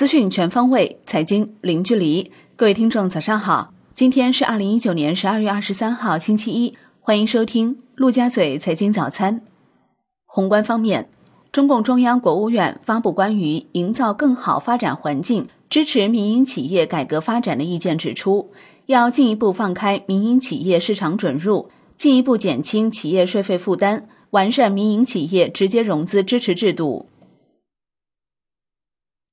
资讯全方位，财经零距离。各位听众，早上好！今天是二零一九年十二月二十三号，星期一。欢迎收听陆家嘴财经早餐。宏观方面，中共中央、国务院发布关于营造更好发展环境、支持民营企业改革发展的意见，指出要进一步放开民营企业市场准入，进一步减轻企业税费负担，完善民营企业直接融资支持制度。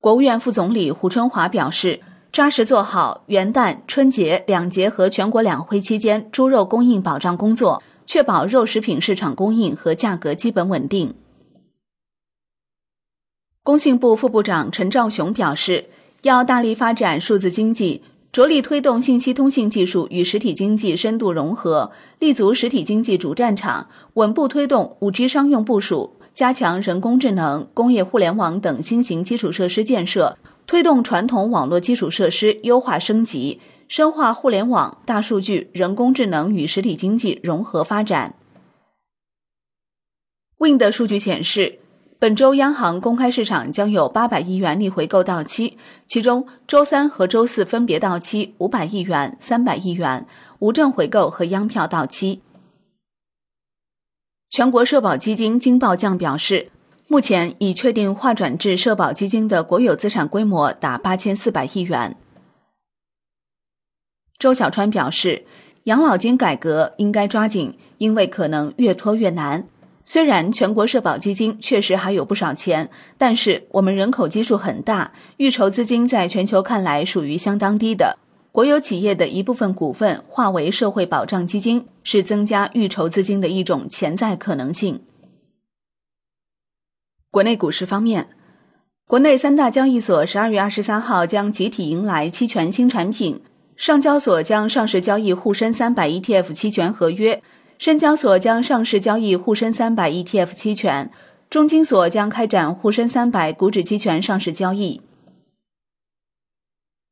国务院副总理胡春华表示，扎实做好元旦、春节两节和全国两会期间猪肉供应保障工作，确保肉食品市场供应和价格基本稳定。工信部副部长陈肇雄表示，要大力发展数字经济，着力推动信息通信技术与实体经济深度融合，立足实体经济主战场，稳步推动五 G 商用部署。加强人工智能、工业互联网等新型基础设施建设，推动传统网络基础设施优化升级，深化互联网、大数据、人工智能与实体经济融合发展。Wind 数据显示，本周央行公开市场将有八百亿元逆回购到期，其中周三和周四分别到期五百亿元、三百亿元，无证回购和央票到期。全国社保基金经报将表示，目前已确定划转至社保基金的国有资产规模达八千四百亿元。周小川表示，养老金改革应该抓紧，因为可能越拖越难。虽然全国社保基金确实还有不少钱，但是我们人口基数很大，预筹资金在全球看来属于相当低的。国有企业的一部分股份化为社会保障基金，是增加预筹资金的一种潜在可能性。国内股市方面，国内三大交易所十二月二十三号将集体迎来期权新产品。上交所将上市交易沪深三百 ETF 期权合约，深交所将上市交易沪深三百 ETF 期权，中金所将开展沪深三百股指期权上市交易。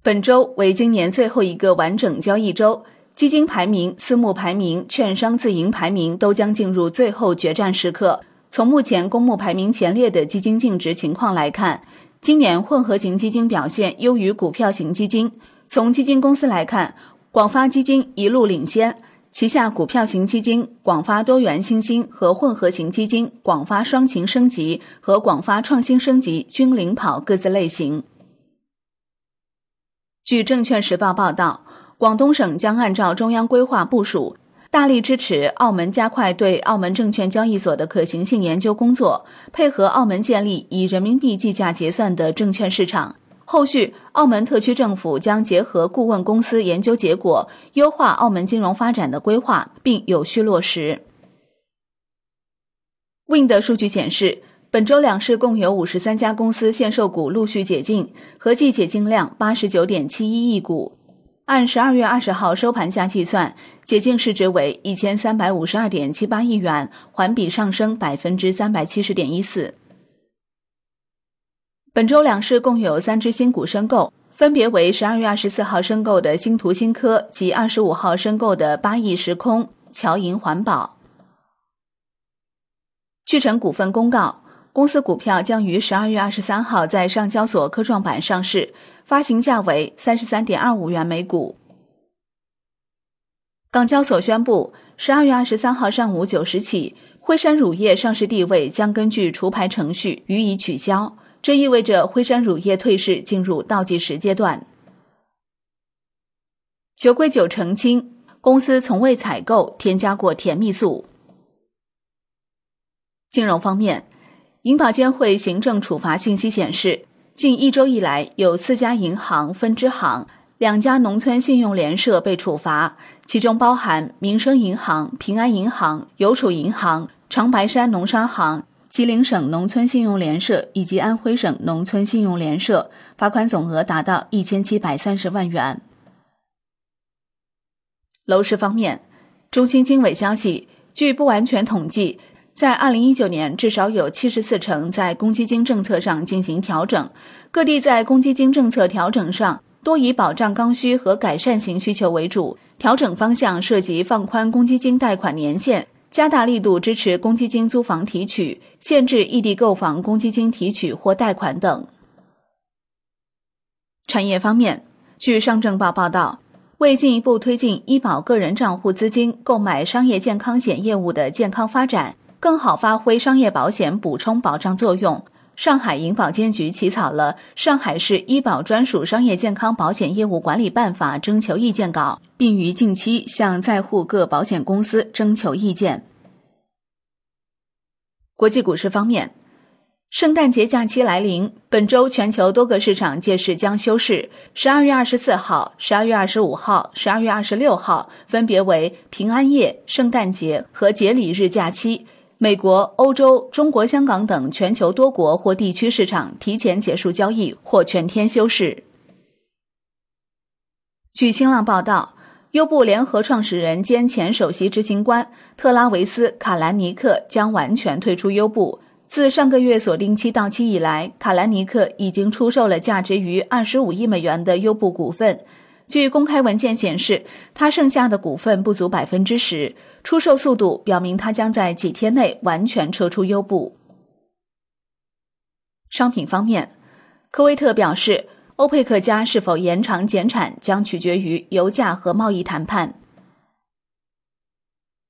本周为今年最后一个完整交易周，基金排名、私募排名、券商自营排名都将进入最后决战时刻。从目前公募排名前列的基金净值情况来看，今年混合型基金表现优于股票型基金。从基金公司来看，广发基金一路领先，旗下股票型基金广发多元新兴和混合型基金广发双擎升级和广发创新升级均领跑各自类型。据证券时报报道，广东省将按照中央规划部署，大力支持澳门加快对澳门证券交易所的可行性研究工作，配合澳门建立以人民币计价结算的证券市场。后续，澳门特区政府将结合顾问公司研究结果，优化澳门金融发展的规划，并有序落实。Wind 数据显示。本周两市共有五十三家公司限售股陆续解禁，合计解禁量八十九点七一亿股。按十二月二十号收盘价计算，解禁市值为一千三百五十二点七八亿元，环比上升百分之三百七十点一四。本周两市共有三只新股申购，分别为十二月二十四号申购的新图新科及二十五号申购的八亿时空、侨银环保。聚成股份公告。公司股票将于十二月二十三号在上交所科创板上市，发行价为三十三点二五元每股。港交所宣布，十二月二十三号上午九时起，辉山乳业上市地位将根据除牌程序予以取消，这意味着辉山乳业退市进入倒计时阶段。酒鬼酒澄清，公司从未采购添加过甜蜜素。金融方面。银保监会行政处罚信息显示，近一周以来，有四家银行分支行、两家农村信用联社被处罚，其中包含民生银行、平安银行、邮储银行、长白山农商行、吉林省农村信用联社以及安徽省农村信用联社，罚款总额达到一千七百三十万元。楼市方面，中新经纬消息，据不完全统计。在二零一九年，至少有七十四成在公积金政策上进行调整。各地在公积金政策调整上，多以保障刚需和改善型需求为主。调整方向涉及放宽公积金贷款年限，加大力度支持公积金租房提取，限制异地购房公积金提取或贷款等。产业方面，据上证报报道，为进一步推进医保个人账户资金购买商业健康险业务的健康发展，更好发挥商业保险补充保障作用。上海银保监局起草了《上海市医保专属商业健康保险业务管理办法》征求意见稿，并于近期向在沪各保险公司征求意见。国际股市方面，圣诞节假期来临，本周全球多个市场届时将休市。十二月二十四号、十二月二十五号、十二月二十六号分别为平安夜、圣诞节和节礼日假期。美国、欧洲、中国香港等全球多国或地区市场提前结束交易或全天休市。据新浪报道，优步联合创始人兼前首席执行官特拉维斯·卡兰尼克将完全退出优步。自上个月锁定期到期以来，卡兰尼克已经出售了价值逾二十五亿美元的优步股份。据公开文件显示，他剩下的股份不足百分之十。出售速度表明，他将在几天内完全撤出优步。商品方面，科威特表示，欧佩克加是否延长减产将取决于油价和贸易谈判。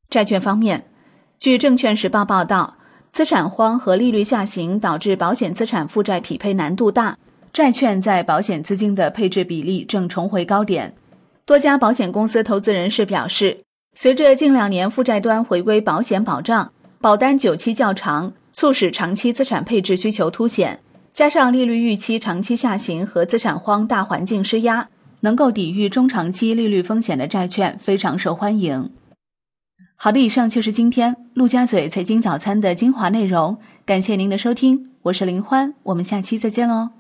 债券方面，据证券时报报道，资产荒和利率下行导致保险资产负债匹配难度大。债券在保险资金的配置比例正重回高点。多家保险公司投资人士表示，随着近两年负债端回归保险保障，保单久期较长，促使长期资产配置需求凸显。加上利率预期长期下行和资产荒大环境施压，能够抵御中长期利率风险的债券非常受欢迎。好的，以上就是今天陆家嘴财经早餐的精华内容，感谢您的收听，我是林欢，我们下期再见喽。